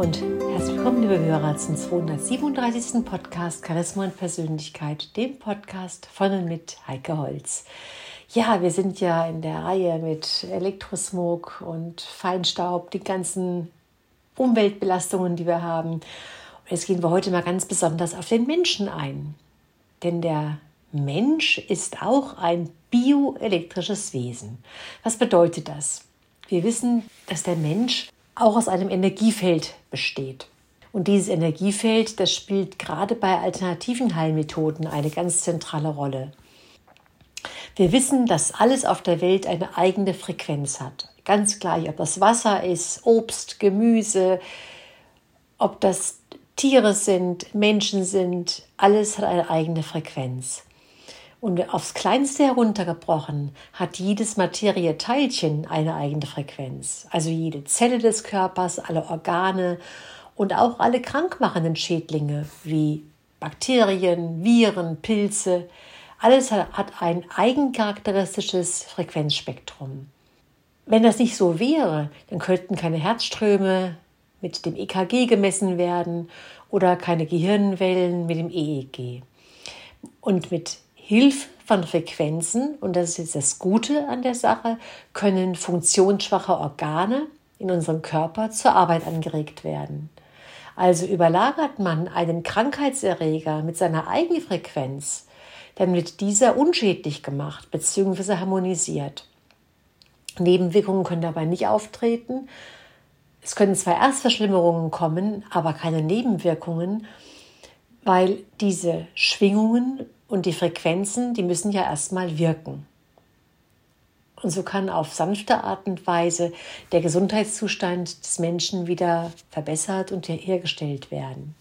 Und herzlich willkommen, liebe Hörer, zum 237. Podcast Charisma und Persönlichkeit, dem Podcast von und mit Heike Holz. Ja, wir sind ja in der Reihe mit Elektrosmog und Feinstaub, die ganzen Umweltbelastungen, die wir haben. Und jetzt gehen wir heute mal ganz besonders auf den Menschen ein. Denn der Mensch ist auch ein bioelektrisches Wesen. Was bedeutet das? Wir wissen, dass der Mensch auch aus einem Energiefeld besteht. Und dieses Energiefeld, das spielt gerade bei alternativen Heilmethoden eine ganz zentrale Rolle. Wir wissen, dass alles auf der Welt eine eigene Frequenz hat. Ganz gleich, ob das Wasser ist, Obst, Gemüse, ob das Tiere sind, Menschen sind, alles hat eine eigene Frequenz. Und aufs Kleinste heruntergebrochen hat jedes Materieteilchen eine eigene Frequenz. Also jede Zelle des Körpers, alle Organe und auch alle krankmachenden Schädlinge wie Bakterien, Viren, Pilze. Alles hat ein eigencharakteristisches Frequenzspektrum. Wenn das nicht so wäre, dann könnten keine Herzströme mit dem EKG gemessen werden oder keine Gehirnwellen mit dem EEG. Und mit Hilfe von Frequenzen, und das ist jetzt das Gute an der Sache, können funktionsschwache Organe in unserem Körper zur Arbeit angeregt werden. Also überlagert man einen Krankheitserreger mit seiner Eigenfrequenz, dann wird dieser unschädlich gemacht bzw. harmonisiert. Nebenwirkungen können dabei nicht auftreten. Es können zwar Erstverschlimmerungen kommen, aber keine Nebenwirkungen, weil diese Schwingungen und die Frequenzen, die müssen ja erstmal wirken. Und so kann auf sanfte Art und Weise der Gesundheitszustand des Menschen wieder verbessert und hergestellt werden.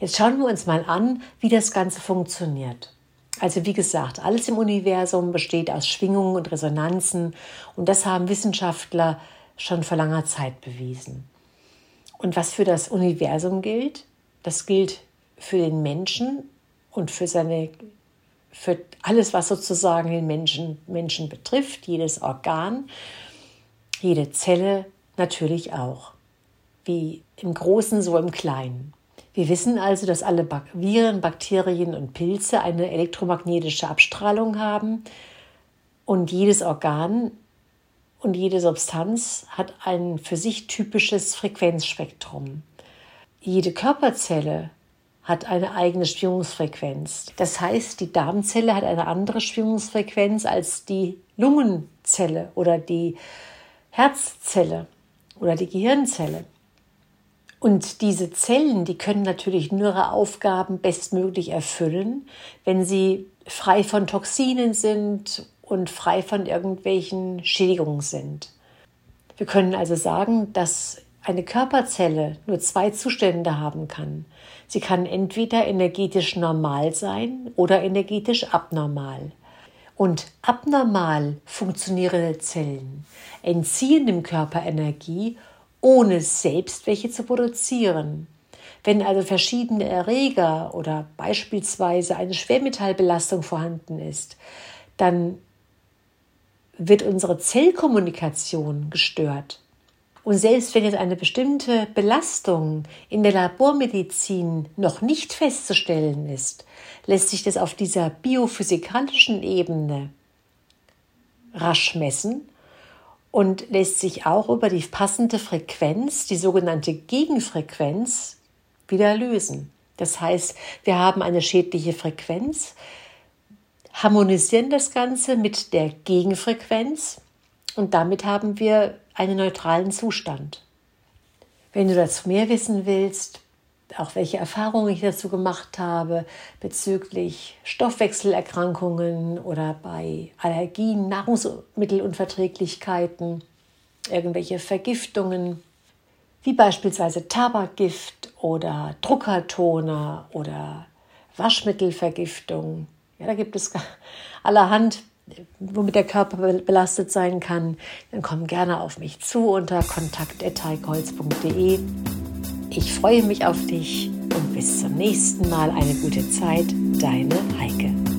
Jetzt schauen wir uns mal an, wie das Ganze funktioniert. Also wie gesagt, alles im Universum besteht aus Schwingungen und Resonanzen und das haben Wissenschaftler schon vor langer Zeit bewiesen. Und was für das Universum gilt, das gilt für den Menschen und für seine für alles, was sozusagen den Menschen, Menschen betrifft, jedes Organ, jede Zelle natürlich auch. Wie im Großen, so im Kleinen. Wir wissen also, dass alle Viren, Bakterien und Pilze eine elektromagnetische Abstrahlung haben und jedes Organ und jede Substanz hat ein für sich typisches Frequenzspektrum. Jede Körperzelle hat eine eigene Schwingungsfrequenz. Das heißt, die Darmzelle hat eine andere Schwingungsfrequenz als die Lungenzelle oder die Herzzelle oder die Gehirnzelle. Und diese Zellen, die können natürlich nur ihre Aufgaben bestmöglich erfüllen, wenn sie frei von Toxinen sind und frei von irgendwelchen Schädigungen sind. Wir können also sagen, dass eine Körperzelle nur zwei Zustände haben kann. Sie kann entweder energetisch normal sein oder energetisch abnormal. Und abnormal funktionierende Zellen entziehen dem Körper Energie, ohne selbst welche zu produzieren. Wenn also verschiedene Erreger oder beispielsweise eine Schwermetallbelastung vorhanden ist, dann wird unsere Zellkommunikation gestört. Und selbst wenn jetzt eine bestimmte Belastung in der Labormedizin noch nicht festzustellen ist, lässt sich das auf dieser biophysikalischen Ebene rasch messen und lässt sich auch über die passende Frequenz, die sogenannte Gegenfrequenz, wieder lösen. Das heißt, wir haben eine schädliche Frequenz, harmonisieren das Ganze mit der Gegenfrequenz und damit haben wir einen neutralen Zustand. Wenn du dazu mehr wissen willst, auch welche Erfahrungen ich dazu gemacht habe bezüglich Stoffwechselerkrankungen oder bei Allergien, Nahrungsmittelunverträglichkeiten, irgendwelche Vergiftungen, wie beispielsweise Tabakgift oder Druckertoner oder Waschmittelvergiftung. Ja, da gibt es allerhand womit der Körper belastet sein kann, dann komm gerne auf mich zu unter kontakt.heikholz.de. Ich freue mich auf dich und bis zum nächsten Mal eine gute Zeit, deine Heike.